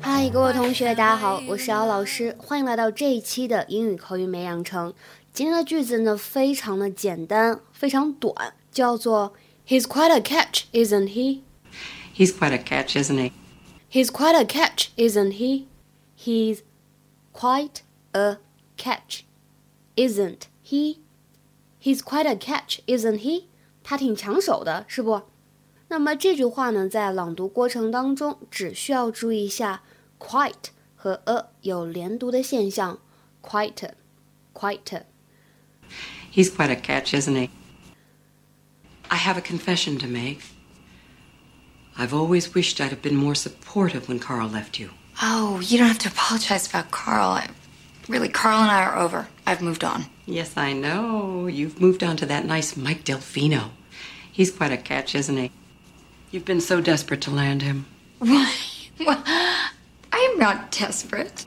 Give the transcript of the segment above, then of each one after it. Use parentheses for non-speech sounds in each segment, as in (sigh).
嗨，各位同学，大家好，我是姚老师，欢迎来到这一期的英语口语美养成。今天的句子呢，非常的简单，非常短，叫做 He's quite a catch, isn't he? He's quite a catch, isn't he? He's quite a catch, isn't he? He's quite a catch, isn't he? He's quite a catch, isn't he? 他挺抢手的，是不？ 那么这句话呢，在朗读过程当中，只需要注意一下 quite 和 a 有连读的现象，quite quite a catch, isn't he? I have a confession to make. I've always wished I'd have been more supportive when Karl left you. Oh, you don't have to apologize about Karl. I, really, Karl and I are over. I've moved on. Yes, I know. You've moved on to that nice Mike Delfino. He's quite a catch, isn't he? You've been so desperate to land him. Why? (laughs) Well, I am not desperate.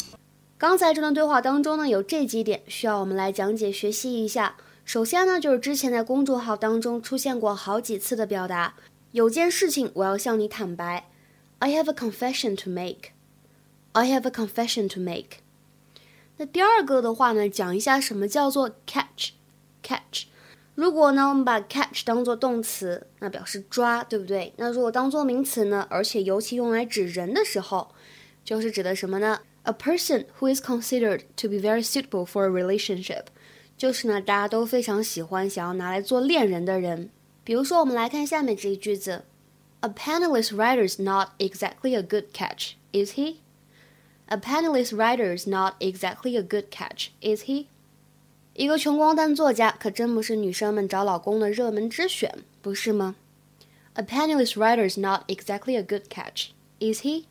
刚才这段对话当中呢，有这几点需要我们来讲解学习一下。首先呢，就是之前在公众号当中出现过好几次的表达，有件事情我要向你坦白。I have a confession to make. I have a confession to make. 那第二个的话呢，讲一下什么叫做 catch catch。 如果呢，我们把 catch 当做动词，那表示抓，对不对？那如果当做名词呢，而且尤其用来指人的时候，就是指的什么呢？A person who is considered to be very suitable for a relationship，就是呢，大家都非常喜欢想要拿来做恋人的人。比如说，我们来看下面这一句子：A penniless writer is not exactly a good catch, is he? A penniless writer is not exactly a good catch, is he? 一个穷光蛋作家可真不是女生们找老公的热门之选，不是吗？A penniless writer is not exactly a good catch, is he?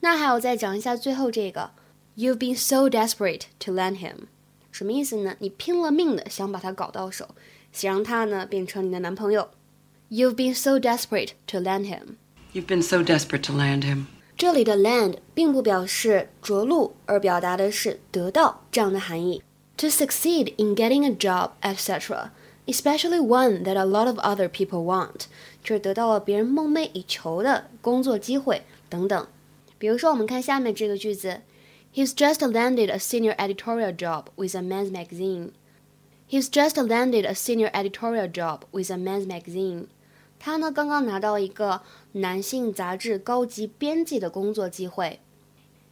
那还有再讲一下最后这个，You've been so desperate to land him，什么意思呢？你拼了命的想把他搞到手，想让他呢变成你的男朋友。You've been so desperate to land him. You've been so desperate to land him. 这里的 land 并不表示着陆，而表达的是得到这样的含义。to succeed in getting a job, etc., especially one that a lot of other people want，就是得到了别人梦寐以求的工作机会等等。比如说，我们看下面这个句子：He's just landed a senior editorial job with a men's magazine. He's just landed a senior editorial job with a men's magazine. 他呢刚刚拿到一个男性杂志高级编辑的工作机会。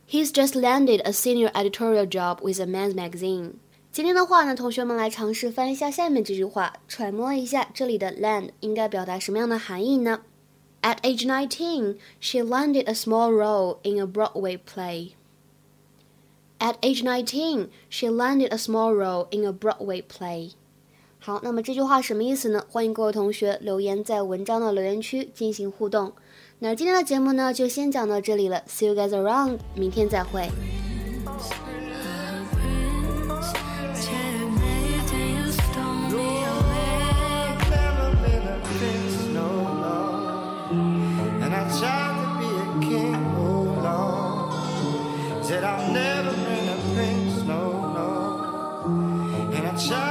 He's just landed a senior editorial job with a men's magazine. 今天的话呢，同学们来尝试翻一下下面这句话，揣摩一下这里的 land 应该表达什么样的含义呢？At age nineteen, she landed a small role in a Broadway play. At age nineteen, she landed a small role in a Broadway play. 好，那么这句话什么意思呢？欢迎各位同学留言在文章的留言区进行互动。那今天的节目呢，就先讲到这里了。See you guys around，明天再会。child.